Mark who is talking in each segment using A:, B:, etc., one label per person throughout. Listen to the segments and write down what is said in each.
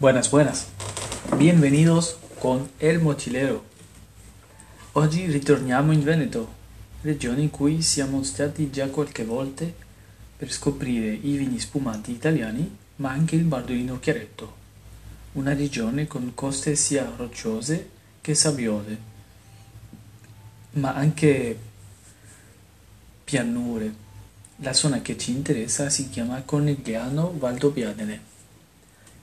A: Buenas, buenas. Bienvenidos con El Mochilero. Oggi ritorniamo in Veneto, regione in cui siamo stati già qualche volte per scoprire i vini spumanti italiani, ma anche il Bardolino Chiaretto, una regione con coste sia rocciose che sabbiose, ma anche pianure. La zona che ci interessa si chiama Cornigliano Valdobbiadene.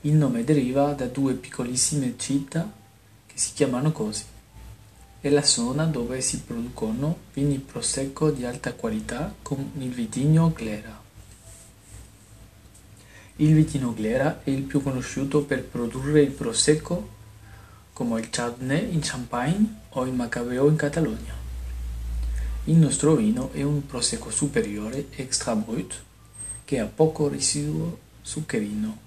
A: Il nome deriva da due piccolissime città che si chiamano così. È la zona dove si producono vini prosecco di alta qualità con il vitigno Glera. Il vitigno Glera è il più conosciuto per produrre il prosecco come il Chardonnay in Champagne o il Macabeo in Catalogna. Il nostro vino è un prosecco superiore extra brut che ha poco residuo zuccherino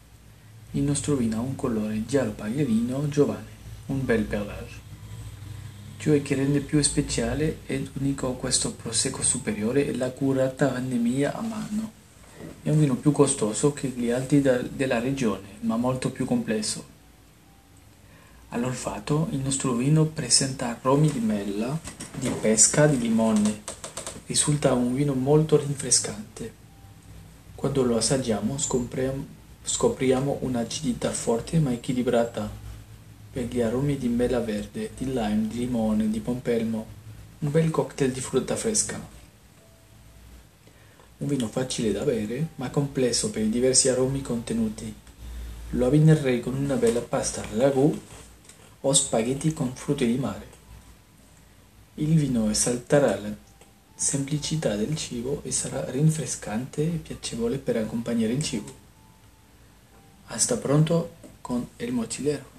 A: il nostro vino ha un colore giallo paglierino giovane, un bel perlage. Ciò che rende più speciale ed unico questo prosecco superiore è la curata vendemmia a mano. È un vino più costoso che gli altri della regione, ma molto più complesso. All'olfatto il nostro vino presenta aromi di mela, di pesca, di limone. Risulta un vino molto rinfrescante. Quando lo assaggiamo scopriamo Scopriamo un'acidità forte ma equilibrata per gli aromi di mela verde, di lime, di limone, di pompelmo, un bel cocktail di frutta fresca. Un vino facile da bere ma complesso per i diversi aromi contenuti. Lo abbinerei con una bella pasta ragù o spaghetti con frutti di mare. Il vino esalterà la semplicità del cibo e sarà rinfrescante e piacevole per accompagnare il cibo. Hasta pronto con el mochilero.